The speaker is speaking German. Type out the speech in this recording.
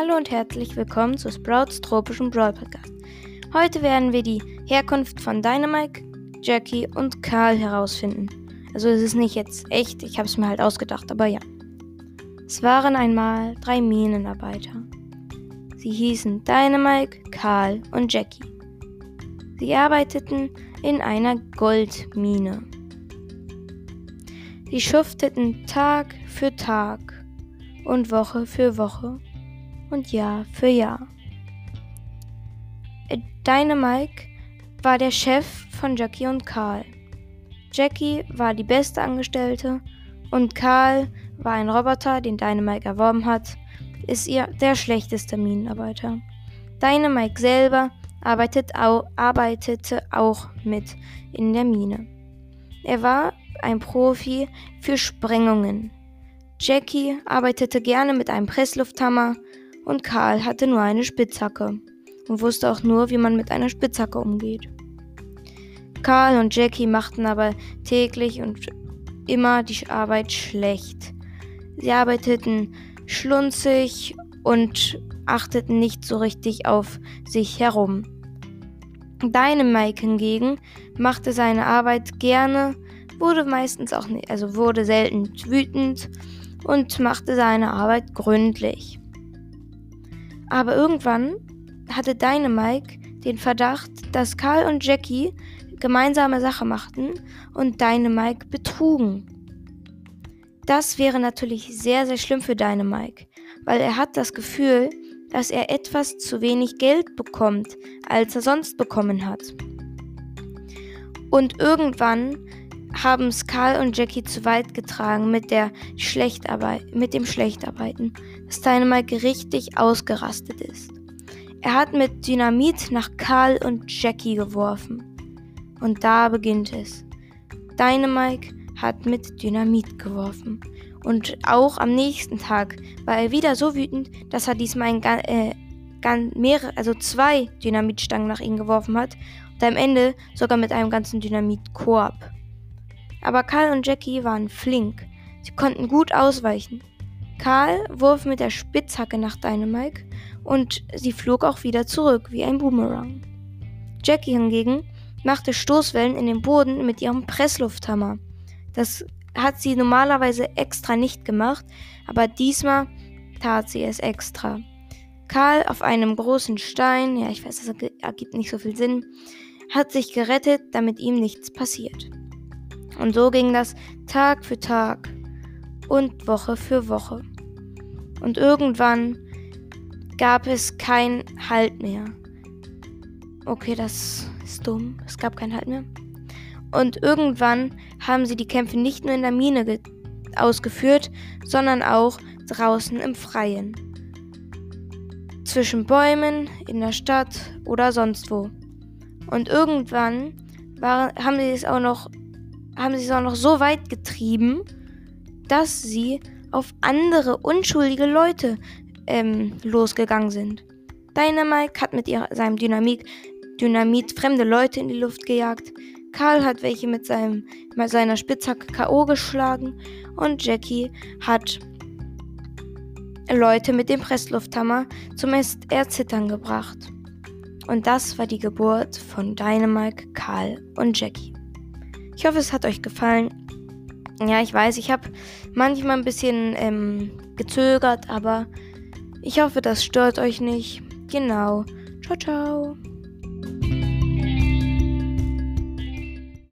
Hallo und herzlich willkommen zu Sprouts tropischem Brawl Podcast. Heute werden wir die Herkunft von Dynamite, Jackie und Karl herausfinden. Also es ist nicht jetzt echt, ich habe es mir halt ausgedacht, aber ja. Es waren einmal drei Minenarbeiter. Sie hießen Dynamite, Karl und Jackie. Sie arbeiteten in einer Goldmine. Sie schufteten Tag für Tag und Woche für Woche und Jahr für Jahr. Dynamike war der Chef von Jackie und Karl. Jackie war die beste Angestellte und Karl war ein Roboter, den Dynamike erworben hat, ist ihr der schlechteste Minenarbeiter. Dynamike selber arbeitet au arbeitete auch mit in der Mine. Er war ein Profi für Sprengungen. Jackie arbeitete gerne mit einem Presslufthammer und Karl hatte nur eine Spitzhacke und wusste auch nur, wie man mit einer Spitzhacke umgeht. Karl und Jackie machten aber täglich und immer die Arbeit schlecht. Sie arbeiteten schlunzig und achteten nicht so richtig auf sich herum. Dynamike hingegen machte seine Arbeit gerne, wurde meistens auch nicht, also wurde selten wütend und machte seine Arbeit gründlich. Aber irgendwann hatte Dynamike den Verdacht, dass Karl und Jackie gemeinsame Sache machten und Dynamike betrugen. Das wäre natürlich sehr, sehr schlimm für Dynamike, weil er hat das Gefühl, dass er etwas zu wenig Geld bekommt, als er sonst bekommen hat. Und irgendwann haben es Karl und Jackie zu weit getragen mit der Schlechtarbeit, mit dem Schlechtarbeiten, dass Dynamite richtig ausgerastet ist. Er hat mit Dynamit nach Karl und Jackie geworfen. Und da beginnt es. Dynamite hat mit Dynamit geworfen. Und auch am nächsten Tag war er wieder so wütend, dass er diesmal ein, äh, mehrere, also zwei Dynamitstangen nach ihm geworfen hat und am Ende sogar mit einem ganzen Dynamitkorb. Aber Karl und Jackie waren flink. Sie konnten gut ausweichen. Karl wurf mit der Spitzhacke nach Dynamike und sie flog auch wieder zurück wie ein Boomerang. Jackie hingegen machte Stoßwellen in den Boden mit ihrem Presslufthammer. Das hat sie normalerweise extra nicht gemacht, aber diesmal tat sie es extra. Karl auf einem großen Stein, ja, ich weiß, das ergibt nicht so viel Sinn, hat sich gerettet, damit ihm nichts passiert. Und so ging das Tag für Tag und Woche für Woche. Und irgendwann gab es kein Halt mehr. Okay, das ist dumm. Es gab keinen Halt mehr. Und irgendwann haben sie die Kämpfe nicht nur in der Mine ausgeführt, sondern auch draußen im Freien. Zwischen Bäumen, in der Stadt oder sonst wo. Und irgendwann war, haben sie es auch noch haben sie es auch noch so weit getrieben, dass sie auf andere unschuldige Leute ähm, losgegangen sind. Dynamite hat mit ihr, seinem Dynamit, Dynamit fremde Leute in die Luft gejagt. Karl hat welche mit, seinem, mit seiner Spitzhacke K.O. geschlagen und Jackie hat Leute mit dem Presslufthammer zum Erzittern gebracht. Und das war die Geburt von Dynamite, Karl und Jackie. Ich hoffe, es hat euch gefallen. Ja, ich weiß, ich habe manchmal ein bisschen ähm, gezögert, aber ich hoffe, das stört euch nicht. Genau. Ciao, ciao.